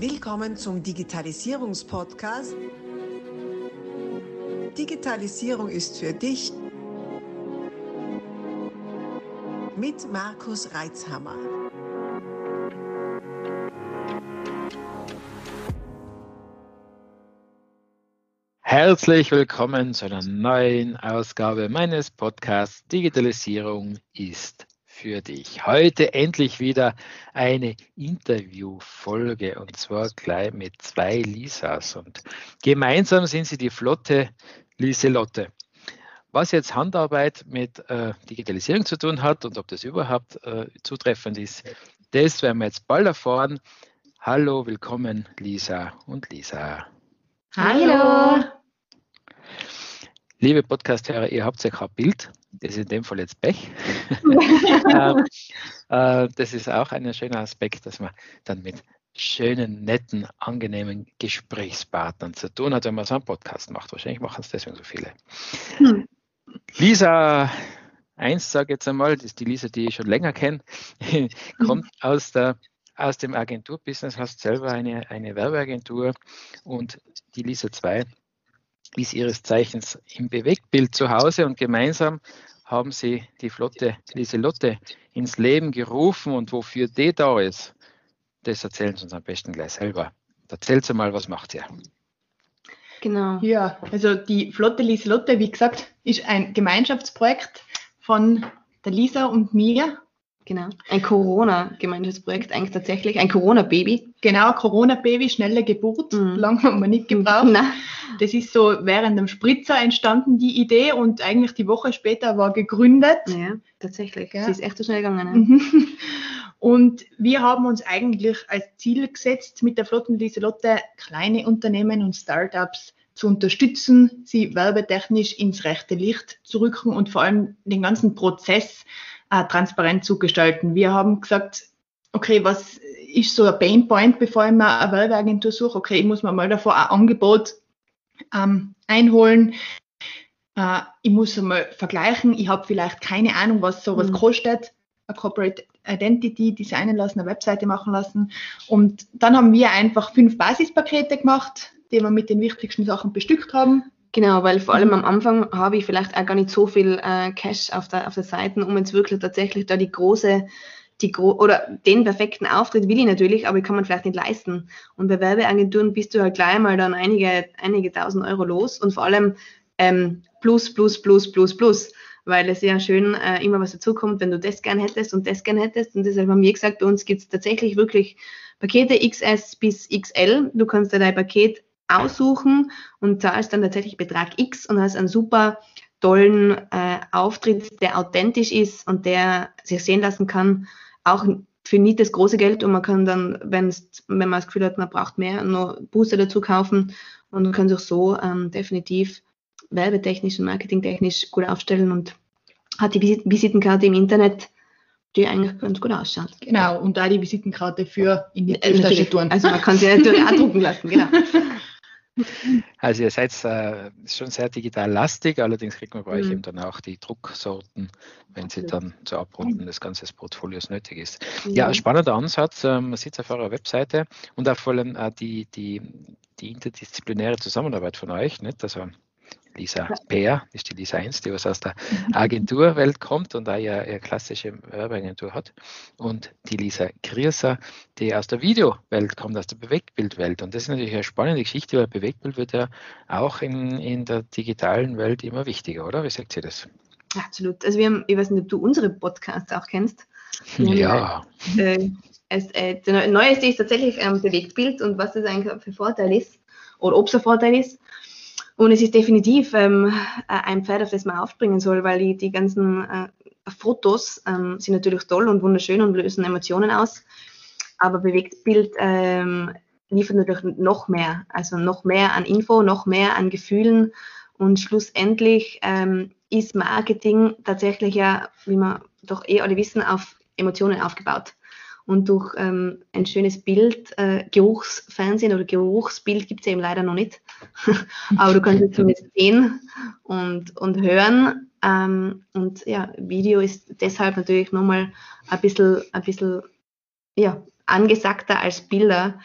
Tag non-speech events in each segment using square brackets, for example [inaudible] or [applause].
Willkommen zum Digitalisierungspodcast. Digitalisierung ist für dich mit Markus Reitzhammer. Herzlich willkommen zu einer neuen Ausgabe meines Podcasts Digitalisierung ist für dich. Heute endlich wieder eine Interviewfolge und zwar gleich mit zwei Lisas und gemeinsam sind sie die flotte Lieselotte. Was jetzt Handarbeit mit äh, Digitalisierung zu tun hat und ob das überhaupt äh, zutreffend ist, das werden wir jetzt bald erfahren. Hallo, willkommen Lisa und Lisa. Hallo. Liebe Podcast-Hörer, ihr habt ja kein Bild, das ist in dem Fall jetzt Pech. [laughs] ähm, äh, das ist auch ein schöner Aspekt, dass man dann mit schönen, netten, angenehmen Gesprächspartnern zu tun hat, wenn man so einen Podcast macht. Wahrscheinlich machen es deswegen so viele. Hm. Lisa 1, sage ich jetzt einmal, das ist die Lisa, die ich schon länger kenne, [laughs] kommt mhm. aus der aus dem Agenturbusiness, hast selber eine, eine Werbeagentur und die Lisa 2 ist ihres Zeichens im Bewegtbild zu Hause und gemeinsam haben sie die Flotte Lieselotte ins Leben gerufen und wofür die da ist, das erzählen sie uns am besten gleich selber. Erzählt sie mal, was macht ihr? Genau. Ja, also die Flotte Lieselotte, wie gesagt, ist ein Gemeinschaftsprojekt von der Lisa und mir Genau. Ein Corona-Gemeinschaftsprojekt, eigentlich tatsächlich ein Corona-Baby. Genau, Corona-Baby, schnelle Geburt, mhm. lange haben wir nicht gebraucht. [laughs] Nein. Das ist so während dem Spritzer entstanden, die Idee, und eigentlich die Woche später war gegründet. Ja, tatsächlich. Ja. Sie ist echt so schnell gegangen. Ja. Mhm. [laughs] Und wir haben uns eigentlich als Ziel gesetzt, mit der Flotten Lieselotte kleine Unternehmen und Startups zu unterstützen, sie werbetechnisch ins rechte Licht zu rücken und vor allem den ganzen Prozess äh, transparent zu gestalten. Wir haben gesagt, okay, was ist so ein Painpoint, bevor ich mir eine Werbeagentur suche? Okay, ich muss mir mal davor ein Angebot ähm, einholen. Äh, ich muss einmal vergleichen. Ich habe vielleicht keine Ahnung, was sowas mhm. kostet. Eine Corporate Identity designen lassen, eine Webseite machen lassen. Und dann haben wir einfach fünf Basispakete gemacht, die wir mit den wichtigsten Sachen bestückt haben. Genau, weil vor allem am Anfang habe ich vielleicht auch gar nicht so viel äh, Cash auf der, auf der Seite, um jetzt wirklich tatsächlich da die große, die gro oder den perfekten Auftritt will ich natürlich, aber ich kann man vielleicht nicht leisten. Und bei Werbeagenturen bist du halt gleich mal dann einige, einige tausend Euro los und vor allem ähm, plus, plus, plus, plus, plus, weil es ja schön äh, immer was dazukommt, wenn du das gern hättest und das gern hättest. Und deshalb haben wir gesagt, bei uns gibt es tatsächlich wirklich Pakete XS bis XL. Du kannst dir dein Paket aussuchen und zahlst dann tatsächlich Betrag X und hast einen super tollen äh, Auftritt, der authentisch ist und der sich sehen lassen kann, auch für nicht das große Geld und man kann dann, wenn's, wenn man das Gefühl hat, man braucht mehr, noch Booster dazu kaufen und kann sich so ähm, definitiv werbetechnisch und marketingtechnisch gut aufstellen und hat die Visitenkarte im Internet, die eigentlich ganz gut ausschaut. Genau, und da die Visitenkarte für in die äh. Also man kann sie natürlich auch drucken lassen, genau. [laughs] [laughs] Also ihr seid äh, schon sehr digital lastig, allerdings kriegt man bei mhm. euch eben dann auch die Drucksorten, wenn sie dann zu Abrunden des ganzen Portfolios nötig ist. Ja, spannender Ansatz. Äh, man sieht es auf eurer Webseite und auch vor allem äh, die, die, die interdisziplinäre Zusammenarbeit von euch. Nicht? Also Lisa Peer, ist die Lisa 1, die was aus der [laughs] Agenturwelt kommt und da ja ihre klassische Werbeagentur hat. Und die Lisa Grierser, die aus der Videowelt kommt, aus der Bewegtbildwelt. Und das ist natürlich eine spannende Geschichte, weil Bewegtbild wird ja auch in, in der digitalen Welt immer wichtiger, oder? Wie sagt ihr das? Absolut. Also wir haben, ich weiß nicht, ob du unsere Podcasts auch kennst. Ja. Äh, es, äh, Neueste ist tatsächlich ähm, Bewegtbild und was das eigentlich für Vorteil ist oder ob es ein Vorteil ist. Und es ist definitiv ähm, ein Pferd, auf das man aufspringen soll, weil die, die ganzen äh, Fotos ähm, sind natürlich toll und wunderschön und lösen Emotionen aus. Aber Bewegtbild ähm, liefert natürlich noch mehr, also noch mehr an Info, noch mehr an Gefühlen. Und schlussendlich ähm, ist Marketing tatsächlich ja, wie wir doch eh alle wissen, auf Emotionen aufgebaut und durch ähm, ein schönes Bild, äh, Geruchsfernsehen oder Geruchsbild gibt es eben leider noch nicht, [laughs] aber du kannst es zumindest sehen und, und hören. Ähm, und ja, Video ist deshalb natürlich nochmal ein bisschen, ein bisschen ja, angesagter als Bilder.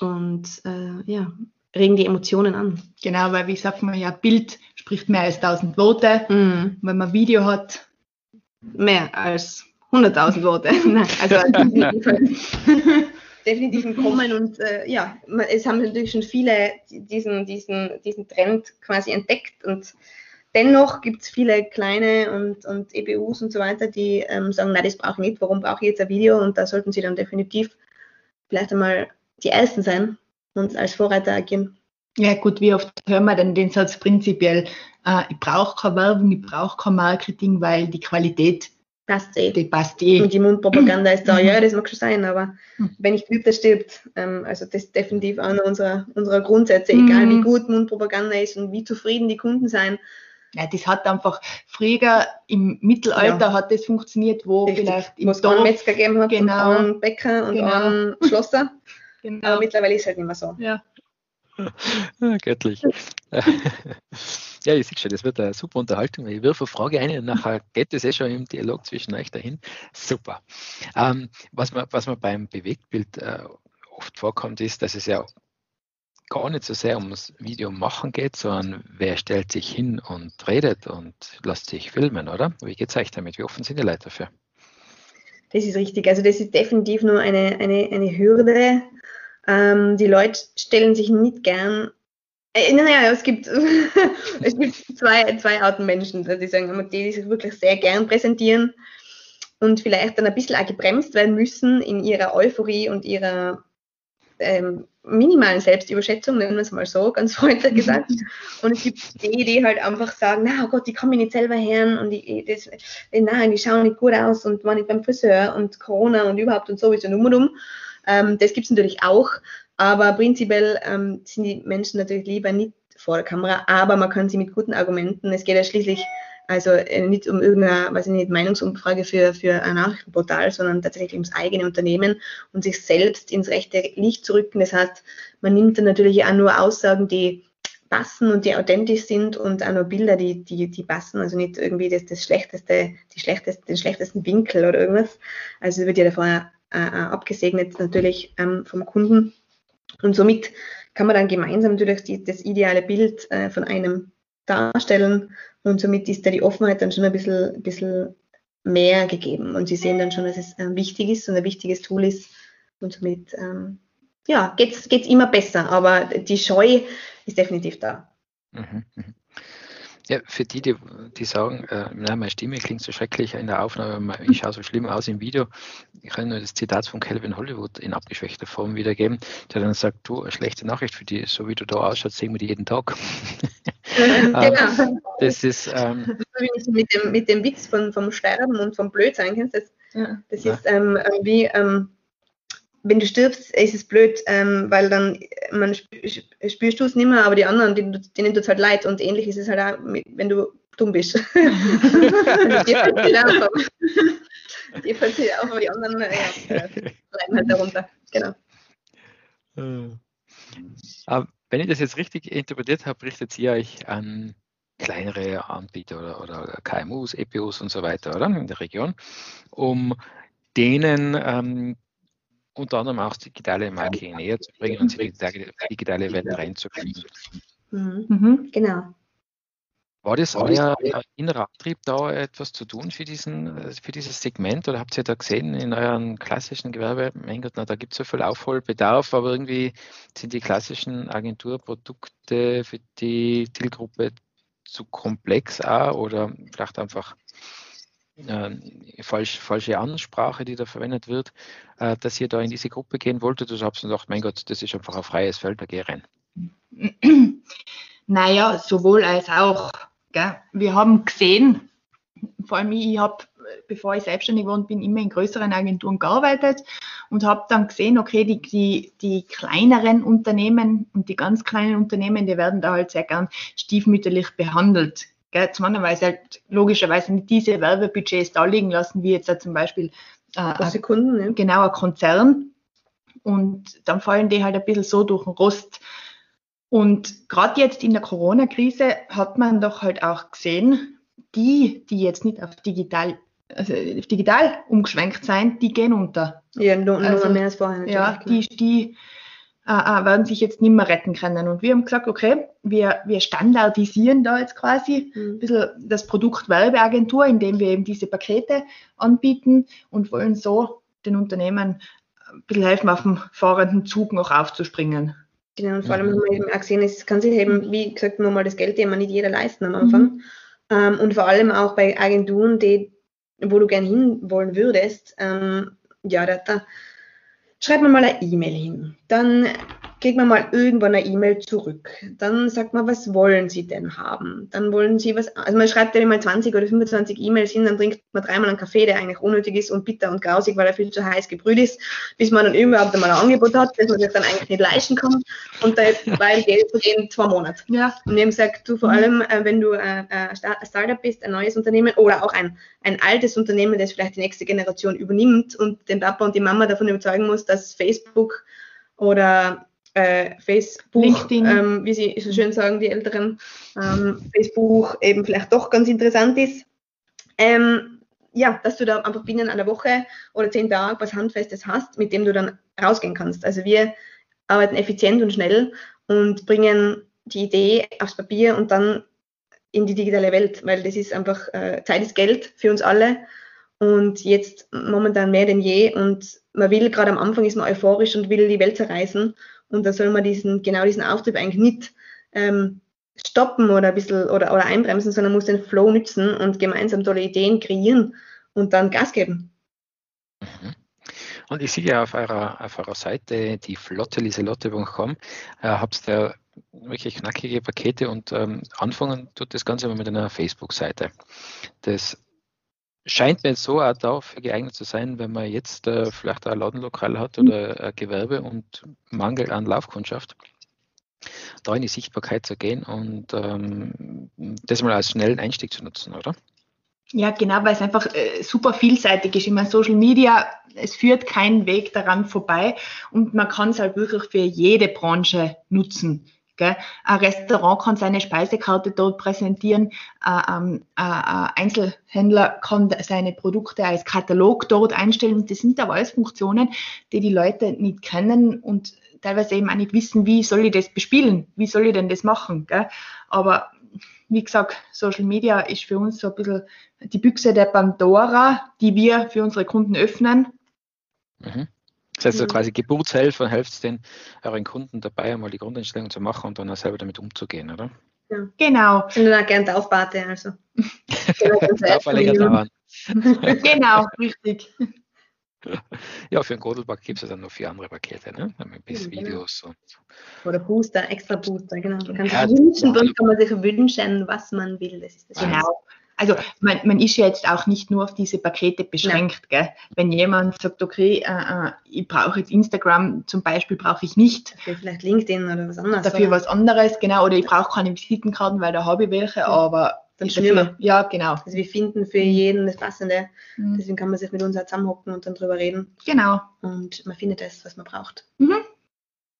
und äh, ja, regen die Emotionen an. Genau, weil wie sagt man ja, Bild spricht mehr als 1000 Worte. Mhm. Wenn man Video hat, Mehr als 100.000 Worte. [laughs] Nein, also [laughs] definitiv, im Kommen und äh, ja, es haben natürlich schon viele diesen, diesen, diesen Trend quasi entdeckt und dennoch gibt es viele kleine und, und EBUs und so weiter, die ähm, sagen, nein, das brauche ich nicht, warum brauche ich jetzt ein Video? Und da sollten sie dann definitiv vielleicht einmal die Ersten sein und als Vorreiter agieren. ja gut, wie oft hören wir denn den Satz prinzipiell, äh, ich brauche keine Werbung, ich brauche kein Marketing, weil die Qualität, Passt eh. die passt eh. Und die Mundpropaganda ist da, Mhm. [clears throat] ja, das mag schon sein, aber Mhm. wenn nicht übt, der stirbt. Ähm, also das ist definitiv einer unserer, unserer Grundsätze, Mhm. egal wie gut Mundpropaganda ist und wie zufrieden die Kunden sein. Ja, das hat einfach früher im Mittelalter Ja. hat das funktioniert, wo Richtig. vielleicht Wo im es einen Dorf, Metzger gegeben hat Genau. und einen Bäcker und Genau. einen [laughs] Schlosser. genau, Aber mittlerweile ist es halt nicht mehr so. ja. [laughs] Göttlich. [laughs] ja, ich sehe schon, das wird eine super Unterhaltung. Ich wirfe eine Frage ein und nachher geht es eh schon im Dialog zwischen euch dahin. Super. Ähm, was, man, was man beim Bewegtbild äh, oft vorkommt, ist, dass es ja gar nicht so sehr ums Video machen geht, sondern wer stellt sich hin und redet und lässt sich filmen, oder? Wie geht es euch damit? Wie offen sind die Leute dafür? Das ist richtig. Also das ist definitiv nur eine, eine, eine Hürde. Ähm, die Leute stellen sich nicht gern. Äh, naja, es gibt, [laughs] es gibt zwei, zwei Arten Menschen, die sagen, die, die sich wirklich sehr gern präsentieren und vielleicht dann ein bisschen auch gebremst werden müssen in ihrer Euphorie und ihrer ähm, minimalen Selbstüberschätzung, nennen wir es mal so, ganz [laughs] freundlich gesagt. Und es gibt die, die halt einfach sagen, na oh Gott, ich kann mich nicht selber hören und ich, das, nein, ich schaue nicht gut aus und war nicht beim Friseur und Corona und überhaupt und sowieso um und um. Ähm, das gibt es natürlich auch, aber prinzipiell ähm, sind die Menschen natürlich lieber nicht vor der Kamera, aber man kann sie mit guten Argumenten, es geht ja schließlich also äh, nicht um irgendeine, weiß ich nicht, Meinungsumfrage für, für ein Nachrichtenportal, sondern tatsächlich ums eigene Unternehmen und sich selbst ins rechte Licht zu rücken. Das heißt, man nimmt dann natürlich auch nur Aussagen, die passen und die authentisch sind und auch nur Bilder, die, die, die passen, also nicht irgendwie das, das schlechteste, die schlechteste, den schlechtesten Winkel oder irgendwas. Also wird ja davor äh, äh, abgesegnet natürlich ähm, vom Kunden. Und somit kann man dann gemeinsam natürlich die, das ideale Bild äh, von einem darstellen und somit ist da die Offenheit dann schon ein bisschen, bisschen mehr gegeben und sie sehen dann schon, dass es äh, wichtig ist und ein wichtiges Tool ist und somit ähm, ja, geht es immer besser, aber die Scheu ist definitiv da. Mhm, mhm. Ja, für die, die, die sagen, äh, na, meine Stimme klingt so schrecklich in der Aufnahme, ich schaue so schlimm aus im Video. Ich kann nur das Zitat von Calvin Hollywood in abgeschwächter Form wiedergeben, der dann sagt, du, eine schlechte Nachricht für die, so wie du da ausschaust, sehen wir die jeden Tag. [laughs] genau. Das ist, ähm, mit, dem, mit dem Witz von, vom Sterben und vom Blödsein, kennst du das? Ja. Das Ja. ist ähm, äh, wie, ähm, wenn du stirbst, ist es blöd, ähm, weil dann äh, man sp sp- spürst du es nicht mehr, aber die anderen, denen, denen tut es halt leid und ähnlich ist es halt auch, wenn du dumm bist. [laughs] dir [laughs] fällt es auf, aber- die anderen ja, äh, leiden halt darunter. Genau. Äh. Aber wenn ich das jetzt richtig interpretiert habe, richtet ihr euch an kleinere Anbieter oder, oder KMUs, EPUs und so weiter, oder? In der Region, um denen ähm, unter anderem auch das digitale Marketing näher zu bringen und sie in die digitale- digitale Welt reinzukriegen. Mhm. Mhm. Genau. War das euer innerer Antrieb, da etwas zu tun für, diesen, für dieses Segment? Oder habt ihr da gesehen in euren klassischen Gewerbe, mein Gott, na, da gibt es so viel Aufholbedarf, aber irgendwie sind die klassischen Agenturprodukte für die Zielgruppe zu komplex auch oder vielleicht einfach äh, falsch, falsche Ansprache, die da verwendet wird, äh, dass ihr da in diese Gruppe gehen wolltet? Oder habt gedacht, mein Gott, das ist einfach ein freies Feld, da geh rein? [clears throat] Naja, sowohl als auch. Gell? Wir haben gesehen, vor allem ich, ich habe, bevor ich selbstständig geworden bin, immer in größeren Agenturen gearbeitet und habe dann gesehen, okay, die, die, die kleineren Unternehmen und die ganz kleinen Unternehmen, die werden da halt sehr gern stiefmütterlich behandelt. Gell? Zum anderen, weil sie halt logischerweise nicht diese Werbebudgets da liegen lassen, wie jetzt da zum Beispiel äh, Sekunden, ne? genau ein Konzern. Und dann fallen die halt ein bisschen so durch den Rost. Und gerade jetzt in der Corona-Krise hat man doch halt auch gesehen, die, die jetzt nicht auf digital, also auf digital umgeschwenkt sind, die gehen unter. Ja, nur, Also, mehr als vorher. Ja, die, die äh, äh, werden sich jetzt nicht mehr retten können. Und wir haben gesagt, okay, wir, wir standardisieren da jetzt quasi mhm. ein bisschen das Produkt Werbeagentur, indem wir eben diese Pakete anbieten und wollen so den Unternehmen ein bisschen helfen, auf dem fahrenden Zug noch aufzuspringen. Genau, und vor allem mhm. haben wir eben auch gesehen, es kann sich eben, wie gesagt, nur mal das Geld immer nicht jeder leisten am Anfang. Mhm. Ähm, und vor allem auch bei Agenturen, die, wo du gerne hinwollen würdest, ähm, ja, da, da schreibt man mal eine E-Mail hin. Dann kriegt man mal irgendwann eine E-Mail zurück. Dann sagt man, was wollen Sie denn haben? Dann wollen Sie was, also man schreibt ja immer 20 oder 25 E-Mails hin, dann trinkt man dreimal einen Kaffee, der eigentlich unnötig ist und bitter und grausig, weil er viel zu heiß gebrüht ist, bis man dann überhaupt einmal ein Angebot hat, das man sich dann eigentlich nicht leisten kann. Und da weil Geld vergehen zwei Monate. Ja. Und eben sagt du vor allem, äh, wenn du äh, äh, ein Startup bist, ein neues Unternehmen oder auch ein, ein altes Unternehmen, das vielleicht die nächste Generation übernimmt und den Papa und die Mama davon überzeugen muss, dass Facebook oder äh, Facebook, ähm, wie sie so schön sagen, die Älteren, ähm, Facebook eben vielleicht doch ganz interessant ist. Ähm, ja, dass du da einfach binnen einer Woche oder zehn Tage was Handfestes hast, mit dem du dann rausgehen kannst. Also wir arbeiten effizient und schnell und bringen die Idee aufs Papier und dann in die digitale Welt, weil das ist einfach, äh, Zeit ist Geld für uns alle und jetzt momentan mehr denn je und man will, gerade am Anfang ist man euphorisch und will die Welt zerreißen und da soll man diesen, genau diesen Auftrieb eigentlich nicht ähm, stoppen oder ein bisschen oder, oder einbremsen, sondern muss den Flow nützen und gemeinsam tolle Ideen kreieren und dann Gas geben. Mhm. Und ich sehe ja auf eurer, auf eurer Seite die flotte liselotte.com, äh, habt ihr wirklich knackige Pakete und ähm, anfangen tut das Ganze immer mit einer Facebook-Seite. Das scheint mir so auch dafür geeignet zu sein, wenn man jetzt äh, vielleicht ein Ladenlokal hat oder ein Gewerbe und Mangel an Laufkundschaft, da in die Sichtbarkeit zu gehen und ähm, das mal als schnellen Einstieg zu nutzen, oder? Ja, genau, weil es einfach äh, super vielseitig ist. Ich meine, Social Media, es führt keinen Weg daran vorbei und man kann es halt wirklich für jede Branche nutzen. Gell? Ein Restaurant kann seine Speisekarte dort präsentieren, ein Einzelhändler kann seine Produkte als Katalog dort einstellen. Das sind aber alles Funktionen, die die Leute nicht kennen und teilweise eben auch nicht wissen, wie soll ich das bespielen, wie soll ich denn das machen. Gell? Aber wie gesagt, Social Media ist für uns so ein bisschen die Büchse der Pandora, die wir für unsere Kunden öffnen. Mhm. Das heißt, so quasi Geburtshelfer, helft den euren Kunden dabei, einmal die Grundeinstellung zu machen und dann auch selber damit umzugehen, oder? Ja. Genau. [laughs] Ich bin dann auch gerne Taufpate, also. Dauern. genau, richtig. Ja, für einen Godelback gibt es ja dann noch vier andere Pakete, ne? Mit bis genau. Videos und Oder Booster, extra Booster, genau. Man kann ja, sich wünschen, dann kann man sich wünschen, was man will. Das ist das genau. Also man, man ist ja jetzt auch nicht nur auf diese Pakete beschränkt. Gell? Wenn jemand sagt, okay, äh, äh, ich brauche jetzt Instagram zum Beispiel, brauche ich nicht. Dafür vielleicht LinkedIn oder was anderes. Dafür oder? was anderes, genau. Oder ich brauche keine Visitenkarten, weil da habe ich welche, ja. aber dann dafür, Ja, genau. Also wir finden für jeden das Passende. Mhm. Deswegen kann man sich mit uns auch zusammenhocken und dann drüber reden. Genau. Und man findet das, was man braucht. Mhm.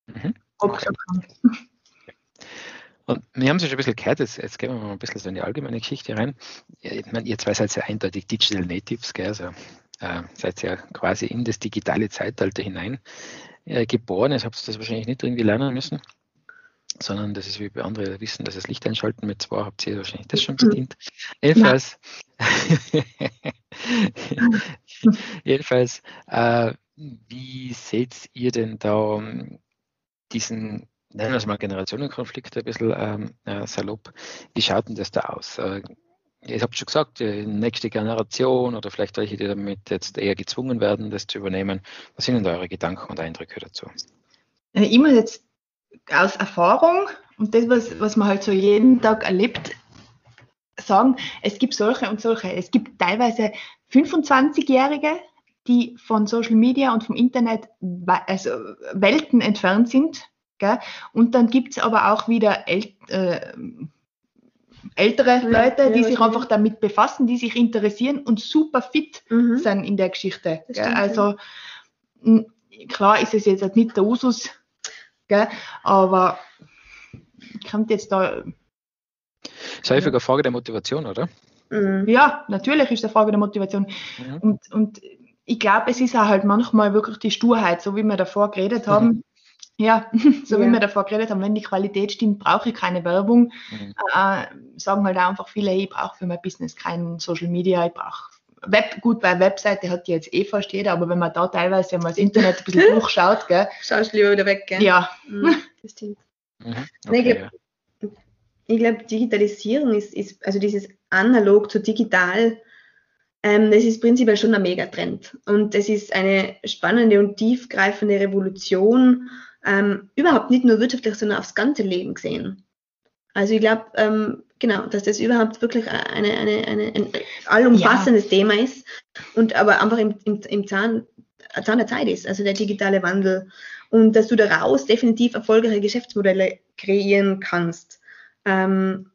Mhm. Okay. [laughs] Und wir haben es ja schon ein bisschen gehört, jetzt, jetzt gehen wir mal ein bisschen so in die allgemeine Geschichte rein. Ich meine, ihr zwei seid ja eindeutig Digital Natives, gell? Also, äh, seid ja quasi in das digitale Zeitalter hinein äh, geboren. Jetzt habt ihr das wahrscheinlich nicht irgendwie lernen müssen, sondern das ist wie bei anderen wissen, dass das Licht einschalten mit zwei habt ihr wahrscheinlich das schon bedient. Jedenfalls, [laughs] jedenfalls äh, wie seht ihr denn da ähm, diesen nennen wir es mal Generationenkonflikte ein bisschen ähm, äh, salopp. Wie schaut denn das da aus? Äh, ihr habt schon gesagt, die nächste Generation oder vielleicht welche, die damit jetzt eher gezwungen werden, das zu übernehmen. Was sind denn eure Gedanken und Eindrücke dazu? Äh, ich muss jetzt aus Erfahrung und das, was, was man halt so jeden Tag erlebt, sagen, es gibt solche und solche. Es gibt teilweise 25-Jährige, die von Social Media und vom Internet also Welten entfernt sind Gell? Und dann gibt es aber auch wieder äl äh, ältere Leute, ja, die sich einfach damit befassen, die sich interessieren und super fit mhm. sind in der Geschichte. Stimmt, also klar ist es jetzt nicht der Usus, gell? aber kommt jetzt da. Das ist häufig eine Frage der Motivation, oder? Mhm. Ja, natürlich ist es eine Frage der Motivation. Mhm. Und, und ich glaube, es ist auch halt manchmal wirklich die Sturheit, so wie wir davor geredet haben. Mhm Ja, [laughs] so Ja. wie wir davor geredet haben, wenn die Qualität stimmt, brauche ich keine Werbung. Mhm. Äh, sagen halt auch einfach viele, ich brauche für mein Business kein Social Media, ich brauche Web, gut, bei Webseite hat die jetzt eh fast jeder, aber wenn man da teilweise mal das Internet ein bisschen [laughs] durchschaut, gell, Schaust lieber wieder weg, gell? ja, Mhm, das stimmt. Mhm. Ich Okay, glaub- Ich glaube, Digitalisierung ist, ist, also dieses analog zu digital, ähm, das ist prinzipiell schon ein Megatrend. Und das ist eine spannende und tiefgreifende Revolution, ähm, überhaupt nicht nur wirtschaftlich, sondern aufs ganze Leben gesehen. Also ich glaube, ähm, genau, dass das überhaupt wirklich eine, eine, eine, ein allumfassendes Thema ist und aber einfach im, im, im Zahn, Zahn der Zeit ist, also der digitale Wandel. Und dass du daraus definitiv erfolgreiche Geschäftsmodelle kreieren kannst. Ähm,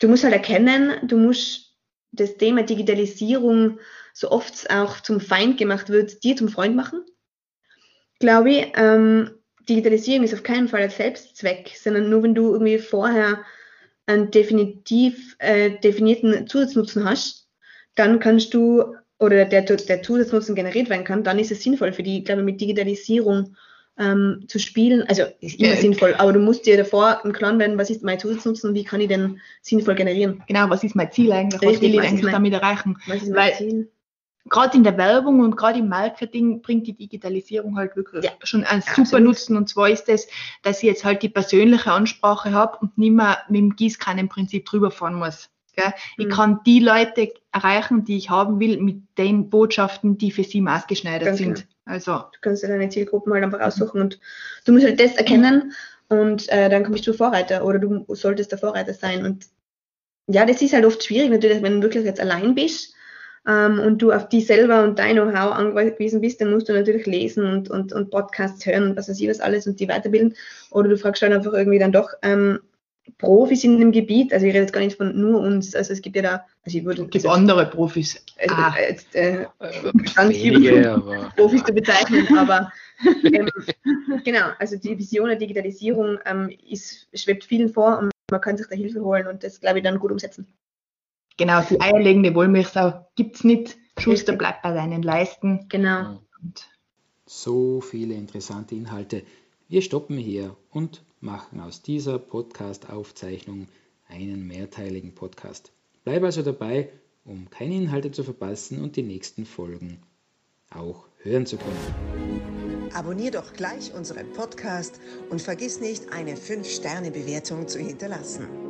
du musst halt erkennen, du musst das Thema Digitalisierung, so oft es auch zum Feind gemacht wird, dir zum Freund machen. Glaube ich, ähm, Digitalisierung ist auf keinen Fall ein Selbstzweck, sondern nur wenn du irgendwie vorher einen definitiv äh, definierten Zusatznutzen hast, dann kannst du, oder der, der Zusatznutzen generiert werden kann, dann ist es sinnvoll für die, ich glaube, mit Digitalisierung ähm, zu spielen. Also ist immer Ja. sinnvoll, aber du musst dir davor im Klaren werden, was ist mein Zusatznutzen und wie kann ich den sinnvoll generieren. genau, was ist mein Ziel eigentlich, was Richtig, will ich was eigentlich damit erreichen? Was ist Weil- mein Ziel? Gerade in der Werbung und gerade im Marketing bringt die Digitalisierung halt wirklich Ja, schon einen absolut. super Nutzen und zwar ist es, dass ich jetzt halt die persönliche Ansprache habe und nicht mehr mit dem Gießkannenprinzip drüber fahren muss. Gell? Ich Mhm. kann die Leute erreichen, die ich haben will, mit den Botschaften, die für sie maßgeschneidert Ganz sind. genau. Also Du kannst dir deine Zielgruppen halt einfach aussuchen und du musst halt das erkennen und äh, dann bist du Vorreiter oder du solltest der Vorreiter sein. Und ja, das ist halt oft schwierig natürlich, wenn du wirklich jetzt allein bist ähm, und du auf die selber und dein Know-how angewiesen bist, dann musst du natürlich lesen und, und, und Podcasts hören und was weiß ich was alles und die weiterbilden. Oder du fragst halt einfach irgendwie dann doch ähm, Profis in dem Gebiet. Also ich rede jetzt gar nicht von nur uns. Also es gibt ja da, also ich würde es gibt andere Profis. also, Ah. jetzt, äh, Äh, Ganz wenige, aber Profis zu bezeichnen, aber ähm, [laughs] genau, also die Vision der Digitalisierung ähm, ist, schwebt vielen vor und man kann sich da Hilfe holen und das, glaube ich, dann gut umsetzen. Genau, die eierlegende Wollmilchsau gibt es nicht. Schuster bleibt bei deinen Leisten. Genau. Und So viele interessante Inhalte. Wir stoppen hier und machen aus dieser Podcast-Aufzeichnung einen mehrteiligen Podcast. Bleib also dabei, um keine Inhalte zu verpassen und die nächsten Folgen auch hören zu können. Abonnier doch gleich unseren Podcast und vergiss nicht, eine 5-Sterne-Bewertung zu hinterlassen.